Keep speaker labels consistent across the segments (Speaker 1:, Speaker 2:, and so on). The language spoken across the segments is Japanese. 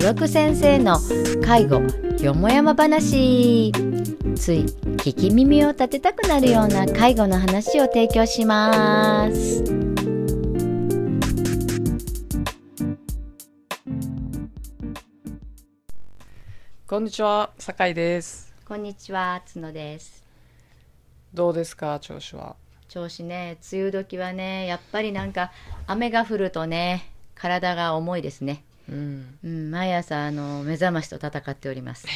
Speaker 1: 六先生の介護よもやま話つい聞き耳を立てたくなるような介護の話を提供します
Speaker 2: こんにちは、酒井です。
Speaker 1: こんにちは角です
Speaker 2: どうですか、調子は？
Speaker 1: 調子ね梅雨時はねやっぱりなんか雨が降るとね体が重いですね。
Speaker 2: うん。
Speaker 1: うん毎朝あの目覚ましと戦っております。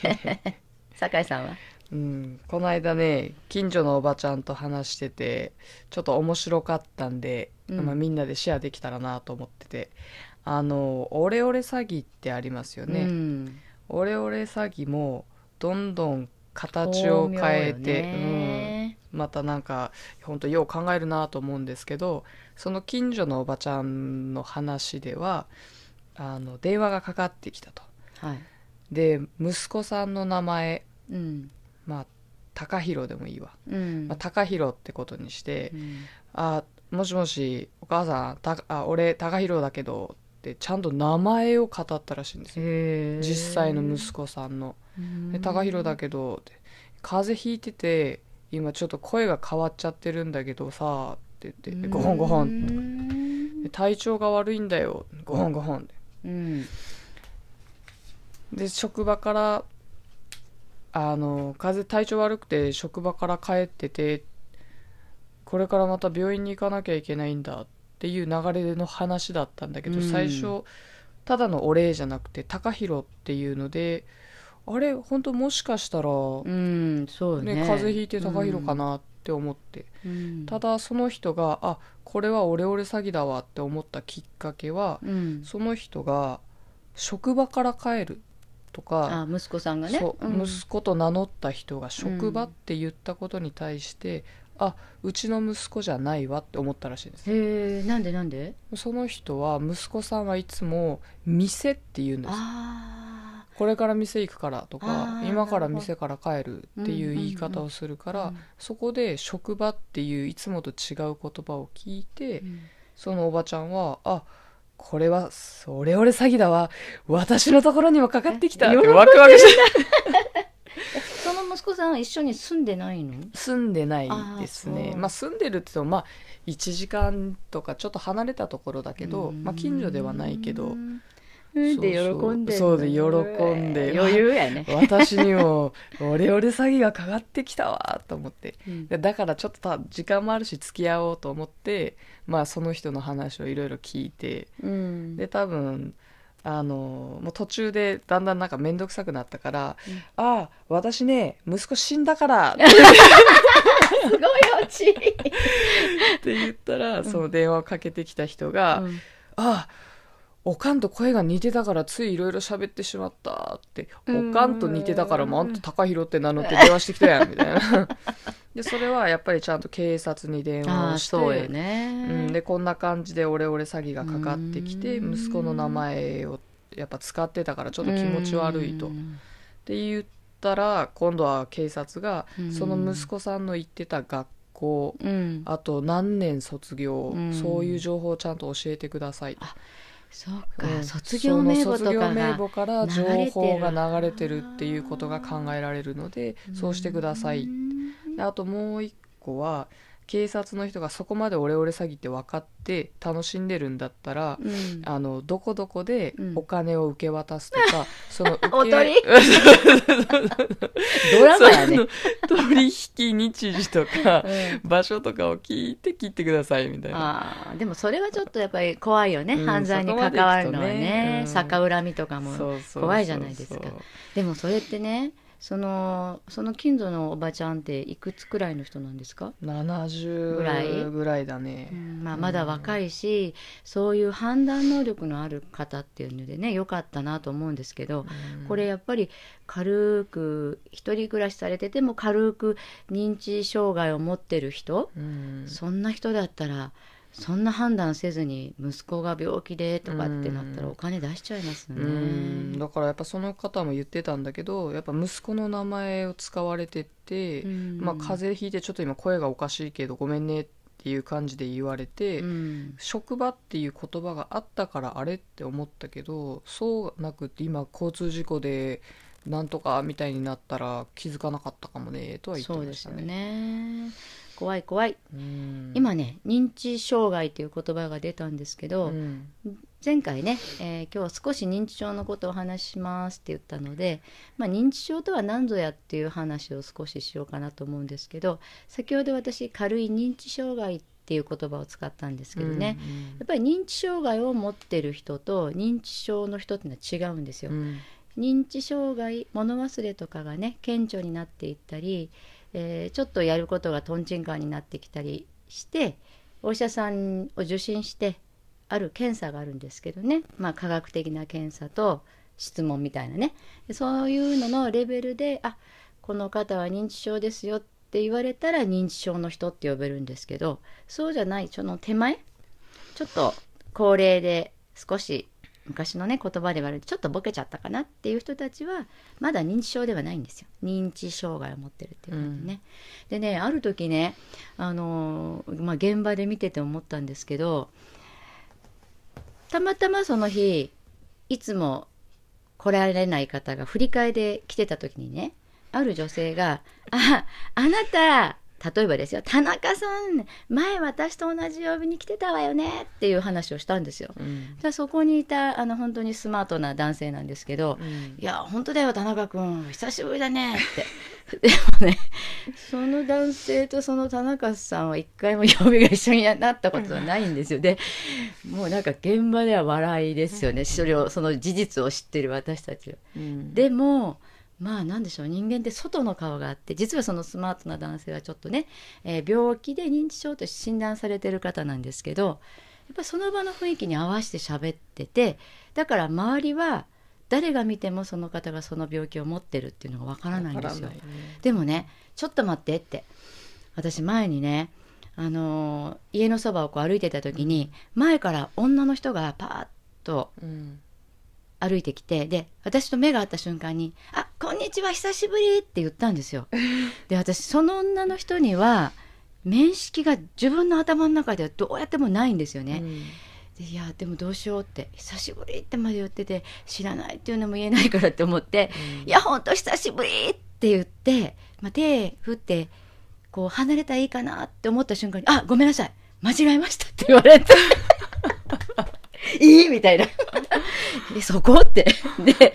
Speaker 1: 酒井さんは？
Speaker 2: うん、この間ね、近所のおばちゃんと話してて、ちょっと面白かったんで、
Speaker 1: うん。
Speaker 2: まあ、みんなでシェアできたらなと思ってて、あの、オレオレ詐欺ってありますよね。
Speaker 1: うん。
Speaker 2: オレオレ詐欺も、どんどん形を変えて、
Speaker 1: よね。
Speaker 2: うん、またなんか、本当よう考えるなと思うんですけど、その近所のおばちゃんの話では、あの、電話がかかってきたと。
Speaker 1: はい。
Speaker 2: で息子さんの名前
Speaker 1: うん。
Speaker 2: まあ高弘でもいいわ、
Speaker 1: うん。
Speaker 2: まあ、高弘ってことにして
Speaker 1: うん「
Speaker 2: あもしもしお母さんたあ俺高弘だけど」ってちゃんと名前を語ったらしいんですよ。実際の息子さんの「で高弘だけど」って「風邪ひいてて今ちょっと声が変わっちゃってるんだけどさ」って言って「ごほん。ごほん」
Speaker 1: ん
Speaker 2: で体調が悪いんだよ。ごほんごほん」
Speaker 1: うん。
Speaker 2: で職場からあの風体調悪くて職場から帰っててこれからまた病院に行かなきゃいけないんだっていう流れの話だったんだけど、
Speaker 1: うん。
Speaker 2: 最初ただのお礼じゃなくて高弘っていうのであれ本当もしかしたら、
Speaker 1: うんそうね。
Speaker 2: ね風邪ひいて高弘かなって思って、
Speaker 1: うん。
Speaker 2: ただその人があこれはオレオレ詐欺だわって思ったきっかけは、
Speaker 1: うん。
Speaker 2: その人が職場から帰るとか
Speaker 1: あ息子さんがね。
Speaker 2: そう、
Speaker 1: ん。
Speaker 2: 息子と名乗った人が職場って言ったことに対して、あうちの息子じゃないわって思ったらしいんです。
Speaker 1: へえなんでなんで？
Speaker 2: その人は息子さんはいつも「店」って言うんです。
Speaker 1: あ
Speaker 2: これから店行くからと
Speaker 1: あ
Speaker 2: か
Speaker 1: ー
Speaker 2: 今から店から帰るっていう言い方をするから、
Speaker 1: うん
Speaker 2: そこで職場っていういつもと違う言葉を聞いて、
Speaker 1: ーうん。
Speaker 2: そのおばちゃんはあこれはオレオレ詐欺だわ。私のところにもかかってきた。って
Speaker 1: え
Speaker 2: ワクワクして
Speaker 1: その息子さんは一緒に住んでないの？
Speaker 2: 住んでないですね。まあ住んでるって言ってもまあ1時間とかちょっと離れたところだけど、
Speaker 1: うん。
Speaker 2: まあ、近所ではないけど
Speaker 1: うんで喜んで
Speaker 2: そうで喜んで。
Speaker 1: 余裕やね。
Speaker 2: 私にもオレオレ詐欺がかかってきたわと思って。
Speaker 1: うん。
Speaker 2: でだからちょっとた時間もあるし付き合おうと思ってまあその人の話をいろいろ聞いて。
Speaker 1: うん。
Speaker 2: で多分あのもう途中でだんだんなんか面倒くさくなったから「
Speaker 1: うん。
Speaker 2: ああ私ね息子死んだから」
Speaker 1: すごいオチ
Speaker 2: って言ったら、その電話をかけてきた人が「
Speaker 1: うん。
Speaker 2: ああおかんと声が似てたからついいろいろ喋ってしまった」って「
Speaker 1: うん
Speaker 2: おかんと似てたからもうあんた高弘って名乗って電話してきたやん」みたいな。でそれはやっぱりちゃんと警察に電話
Speaker 1: あ
Speaker 2: をして。
Speaker 1: あそうよ
Speaker 2: う
Speaker 1: ね
Speaker 2: ん、でこんな感じでオレオレ詐欺がかかってきて
Speaker 1: うん。
Speaker 2: 息子の名前をやっぱ使ってたからちょっと気持ち悪いと。っ
Speaker 1: うん。
Speaker 2: て言ったら今度は警察が
Speaker 1: うん。
Speaker 2: その息子さんの行ってた学校
Speaker 1: うん。
Speaker 2: あと何年卒業、
Speaker 1: うん。
Speaker 2: そういう情報をちゃんと教えてくださいと
Speaker 1: そうか、
Speaker 2: うん。
Speaker 1: 卒業名簿とか
Speaker 2: その卒業名
Speaker 1: が
Speaker 2: 簿から情報が流れてるっていうことが考えられるのでそうしてください。あともう一個は警察の人がそこまでオレオレ詐欺って分かって楽しんでるんだったら、
Speaker 1: うん。
Speaker 2: あのどこどこで
Speaker 1: うん。
Speaker 2: お金を受け渡すとか、その受け
Speaker 1: おとり？ドラマやね、
Speaker 2: 取引日時とか
Speaker 1: うん。
Speaker 2: 場所とかを聞いて切ってくださいみたいな。
Speaker 1: でもそれはちょっとやっぱり怖いよね、
Speaker 2: うん
Speaker 1: 犯罪に関わるのはね。
Speaker 2: ね。うん。
Speaker 1: 逆恨みとかも怖いじゃないですか。でもそれってねそのその近所のおばちゃんっていくつくらいの人なんですか、
Speaker 2: 70
Speaker 1: ぐらい？
Speaker 2: ぐらいだね、
Speaker 1: うんまあ、まだ若いし、そういう判断能力のある方っていうのでねよかったなと思うんですけど、
Speaker 2: うん。
Speaker 1: これやっぱり軽く一人暮らしされてても軽く認知障害を持ってる人、
Speaker 2: うん。
Speaker 1: そんな人だったらそんな判断せずに息子が病気でとかってなったらお金出しちゃいますよ
Speaker 2: うん。
Speaker 1: ね。
Speaker 2: だからやっぱその方も言ってたんだけどやっぱ息子の名前を使われてて、
Speaker 1: うん。
Speaker 2: まあ、風邪ひいてちょっと今声がおかしいけどごめんねっていう感じで言われて、
Speaker 1: うん。
Speaker 2: 職場っていう言葉があったからあれって思ったけどそうなくって今交通事故でなんとかみたいになったら気づかなかったかもねとは言って
Speaker 1: そうですよ
Speaker 2: ましたね。
Speaker 1: ね。怖い怖い。
Speaker 2: うん
Speaker 1: 今ね認知障害という言葉が出たんですけど、
Speaker 2: うん
Speaker 1: 前回ね、えー今日は少し認知症のことをお話ししますって言ったので、まあ、認知症とは何ぞやっていう話を少ししようかなと思うんですけど先ほど私軽い認知障害っていう言葉を使ったんですけどね、やっぱり認知障害を持ってる人と認知症の人っていうのは違うんですよ。
Speaker 2: うん
Speaker 1: 認知障害物忘れとかがね顕著になっていったり、えーちょっとやることがとんちんかんになってきたりしてお医者さんを受診してある検査があるんですけどね、まあ、科学的な検査と質問みたいなね。そういうののレベルであこの方は認知症ですよって言われたら認知症の人って呼べるんですけどそうじゃないその手前ちょっと高齢で少し昔のね言葉で言われてちょっとボケちゃったかなっていう人たちはまだ認知症ではないんですよ。認知障害を持ってるっていう感じね、でねある時ねあのーまあ、現場で見てて思ったんですけどたまたまその日いつも来られない方が振り替えで来てた時にねある女性が「ああなた例えばですよ田中さん前私と同じ曜日に来てたわよね」っていう話をしたんですよ。
Speaker 2: うん
Speaker 1: でそこにいたあの本当にスマートな男性なんですけど
Speaker 2: うん「
Speaker 1: いや本当だよ田中君久しぶりだね」って。でもねその男性とその田中さんは一回も曜日が一緒になったことはないんですよ。でもうなんか現場では笑いですよねそれをその事実を知ってる私たちは。
Speaker 2: うん
Speaker 1: でもまあなんでしょう人間って外の顔があって実はそのスマートな男性はちょっとね、えー病気で認知症と診断されてる方なんですけどやっぱりその場の雰囲気に合わせて喋っててだから周りは誰が見てもその方がその病気を持ってるっていうのがわからないんですよ。
Speaker 2: ね。
Speaker 1: でもねちょっと待ってって私前にねあのー家のそばをこう歩いてた時に前から女の人がパーッと
Speaker 2: うん
Speaker 1: 歩いてきてで私と目が合った瞬間に「あこんにちは久しぶり」って言ったんですよ。で私その女の人には面識が自分の頭の中ではどうやってもないんですよね。でいやでもどうしようって久しぶりってまで言ってて知らないっていうのも言えないからって思って「いやほんと久しぶり!」って言って、まあ、手振ってこう離れたらいいかなって思った瞬間に「あごめんなさい間違えました」って言われて「いい?」みたいな「え そこ?」って。で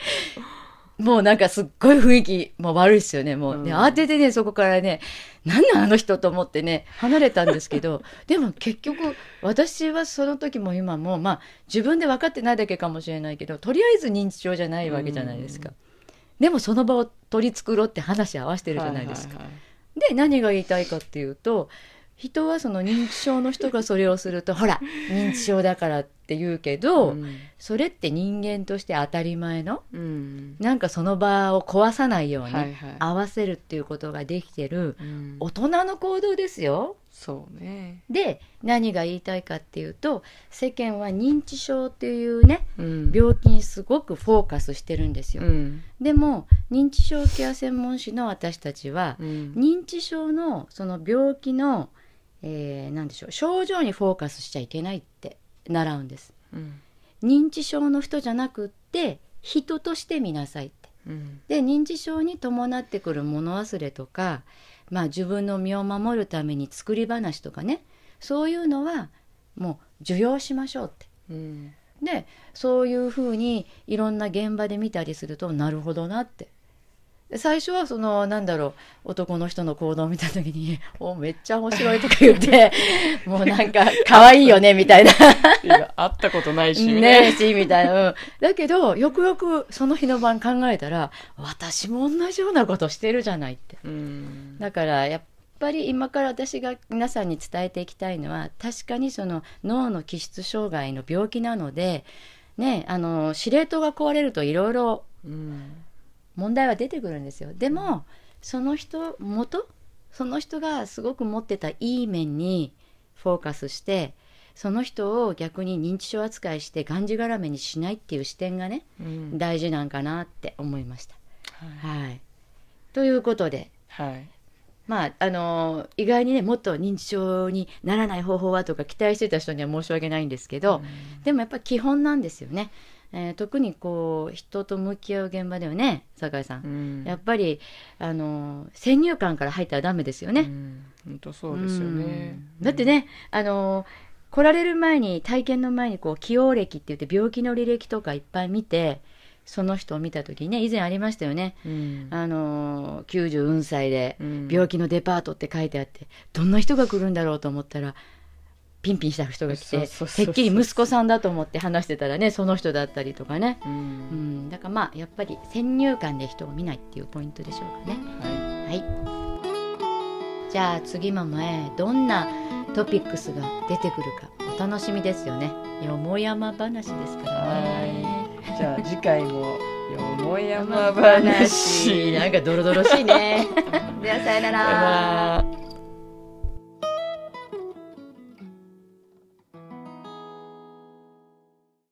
Speaker 1: もうなんかすっごい雰囲気も悪いですよね。もう、で
Speaker 2: うん。
Speaker 1: 慌ててねそこからねなんなんあの人と思ってね離れたんですけど でも結局私はその時も今もまあ自分で分かってないだけかもしれないけどとりあえず認知症じゃないわけじゃないですか、でもその場を取り繕って話合わせてるじゃないですか、で何が言いたいかっていうと人はその認知症の人がそれをするとほら認知症だからって言うけど、
Speaker 2: うん。
Speaker 1: それって人間として当たり前の？
Speaker 2: うん。
Speaker 1: なんかその場を壊さないように合わせるっていうことができてる
Speaker 2: うん。
Speaker 1: 大人の行動ですよ。
Speaker 2: そうね。
Speaker 1: で何が言いたいかっていうと世間は認知症っていうね
Speaker 2: うん。
Speaker 1: 病気にすごくフォーカスしてるんですよ。
Speaker 2: うん。
Speaker 1: でも認知症ケア専門士の私たちは
Speaker 2: うん。
Speaker 1: 認知症のその病気の、えー、なんでしょう症状にフォーカスしちゃいけないって習うんです。
Speaker 2: うん
Speaker 1: 認知症の人じゃなくって人として見なさいって。
Speaker 2: うん
Speaker 1: で認知症に伴ってくる物忘れとか、まあ、自分の身を守るために作り話とかねそういうのはもう受容しましょうって。
Speaker 2: うん
Speaker 1: でそういうふうにいろんな現場で見たりするとなるほどなってで最初はそのなんだろう男の人の行動を見た時に「おめっちゃ面白い」とか言って もうなんか可愛いよねみたいな。
Speaker 2: 会ったことないし。
Speaker 1: ねえしみたいな、うん。だけどよくよくその日の晩考えたら私も同じようなことしてるじゃないって。
Speaker 2: うん。
Speaker 1: だからやっぱり今から私が皆さんに伝えていきたいのは確かにその脳の気質障害の病気なのでねあの司令塔が壊れるといろいろ
Speaker 2: うん
Speaker 1: 問題は出てくるんですよ。でもその人元その人がすごく持ってたいい面にフォーカスしてその人を逆に認知症扱いしてがんじがらめにしないっていう視点がね
Speaker 2: うん。
Speaker 1: 大事なんかなって思いました。
Speaker 2: はい。
Speaker 1: はい、ということで
Speaker 2: はい。
Speaker 1: まああのー意外にねもっと認知症にならない方法はとか期待してた人には申し訳ないんですけど、でもやっぱ基本なんですよね。えー特にこう人と向き合う現場ではね酒井さん、
Speaker 2: うん。
Speaker 1: やっぱりあのー先入観から入ったらダメですよね。
Speaker 2: うん。本当そうですよね。
Speaker 1: うん。だってね、あの来られる前に体験の前にこう起用歴って言って病気の履歴とかいっぱい見てその人を見た時にね以前ありましたよね、
Speaker 2: うん。
Speaker 1: あの90歳で
Speaker 2: うん。
Speaker 1: 病気のデパートって書いてあってどんな人が来るんだろうと思ったらピンピンした人が来ててっきり息子さんだと思って話してたらねその人だったりとかね、
Speaker 2: う
Speaker 1: うん。ん、だからまあやっぱり先入観で人を見ないっていうポイントでしょうかね。
Speaker 2: は
Speaker 1: はい。じゃあ次も前どんなトピックスが出てくるか。お楽しみですよね。よもやま話ですからね。
Speaker 2: い。じゃあ次回もよもやま話。
Speaker 1: なんかドロドロしいね。ではさよな
Speaker 2: さよなら